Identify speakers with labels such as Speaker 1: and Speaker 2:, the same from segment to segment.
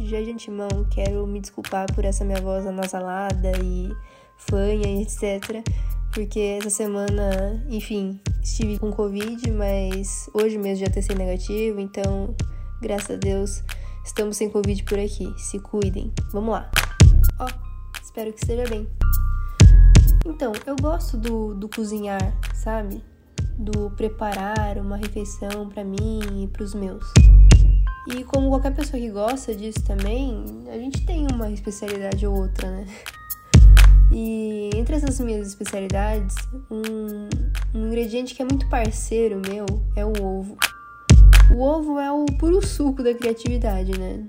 Speaker 1: já de antemão quero me desculpar por essa minha voz anasalada e fanha etc. Porque essa semana, enfim, estive com Covid, mas hoje mesmo já testei negativo, então, graças a Deus, estamos sem Covid por aqui. Se cuidem. Vamos lá. Ó, oh, espero que esteja bem. Então, eu gosto do, do cozinhar, sabe? Do preparar uma refeição para mim e para os meus. E como qualquer pessoa que gosta disso também, a gente tem uma especialidade ou outra, né? E entre essas minhas especialidades, um, um ingrediente que é muito parceiro meu é o ovo. O ovo é o puro suco da criatividade, né?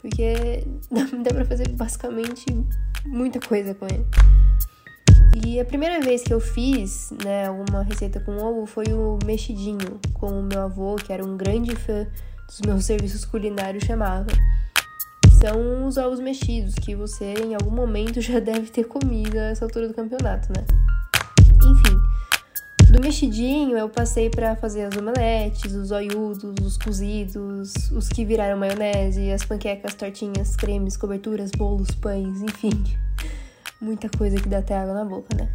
Speaker 1: Porque dá pra fazer basicamente muita coisa com ele. E a primeira vez que eu fiz, né, uma receita com ovo foi o mexidinho, com o meu avô, que era um grande fã dos meus serviços culinários, chamava. São os ovos mexidos, que você em algum momento já deve ter comido a essa altura do campeonato, né? Enfim, do mexidinho eu passei para fazer as omeletes, os oiudos, os cozidos, os que viraram maionese, as panquecas, tortinhas, cremes, coberturas, bolos, pães, enfim. Muita coisa que dá até água na boca, né?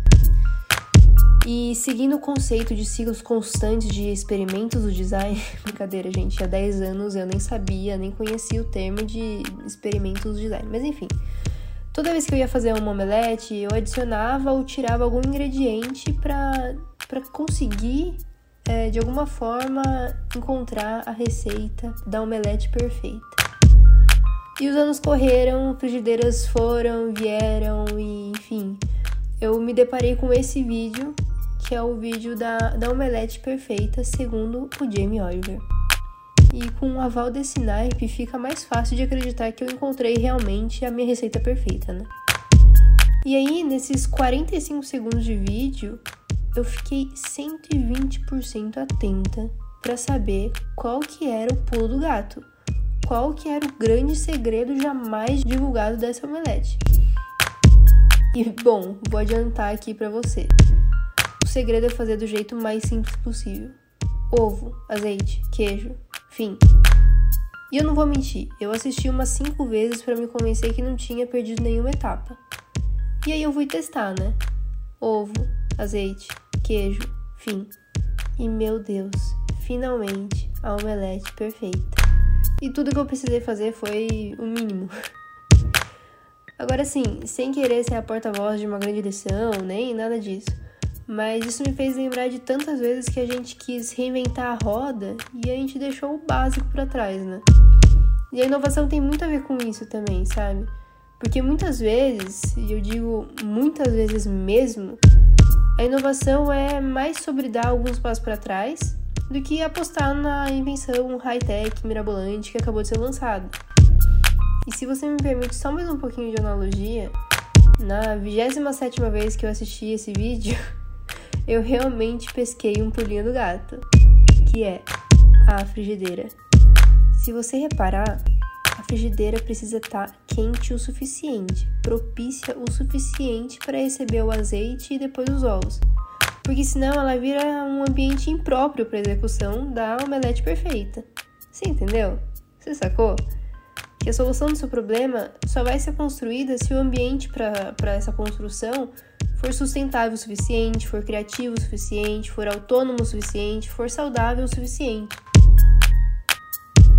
Speaker 1: E seguindo o conceito de ciclos constantes de experimentos do design, brincadeira, gente, há 10 anos eu nem sabia, nem conhecia o termo de experimentos do design, mas enfim. Toda vez que eu ia fazer um omelete, eu adicionava ou tirava algum ingrediente para conseguir, é, de alguma forma, encontrar a receita da omelete perfeita. E os anos correram, frigideiras foram, vieram e enfim. Eu me deparei com esse vídeo que é o vídeo da, da omelete perfeita, segundo o Jamie Oliver. E com o aval desse naipe, fica mais fácil de acreditar que eu encontrei realmente a minha receita perfeita, né? E aí, nesses 45 segundos de vídeo, eu fiquei 120% atenta para saber qual que era o pulo do gato, qual que era o grande segredo jamais divulgado dessa omelete. E bom, vou adiantar aqui para você. Segredo é fazer do jeito mais simples possível. Ovo, azeite, queijo, fim. E eu não vou mentir, eu assisti umas 5 vezes para me convencer que não tinha perdido nenhuma etapa. E aí eu fui testar, né? Ovo, azeite, queijo, fim. E meu Deus, finalmente a omelete perfeita. E tudo que eu precisei fazer foi o mínimo. Agora sim, sem querer ser a porta-voz de uma grande lição, nem nada disso. Mas isso me fez lembrar de tantas vezes que a gente quis reinventar a roda e a gente deixou o básico para trás, né? E a inovação tem muito a ver com isso também, sabe? Porque muitas vezes, e eu digo muitas vezes mesmo, a inovação é mais sobre dar alguns passos para trás do que apostar na invenção high-tech mirabolante que acabou de ser lançada. E se você me permite só mais um pouquinho de analogia, na 27 vez que eu assisti esse vídeo, eu realmente pesquei um pulinho do gato, que é a frigideira. Se você reparar, a frigideira precisa estar tá quente o suficiente, propícia o suficiente para receber o azeite e depois os ovos. Porque senão ela vira um ambiente impróprio para execução da omelete perfeita. Você entendeu? Você sacou? Que a solução do seu problema só vai ser construída se o ambiente para essa construção for sustentável o suficiente, for criativo o suficiente, for autônomo o suficiente, for saudável o suficiente.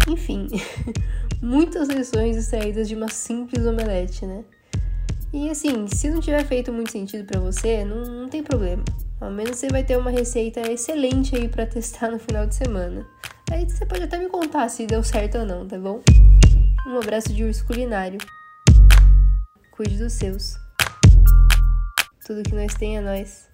Speaker 1: Enfim, muitas lições extraídas de uma simples omelete, né? E assim, se não tiver feito muito sentido para você, não, não tem problema. Ao menos você vai ter uma receita excelente aí para testar no final de semana. Aí você pode até me contar se deu certo ou não, tá bom? Um abraço de urso culinário. Cuide dos seus. Tudo que nós tem é nós.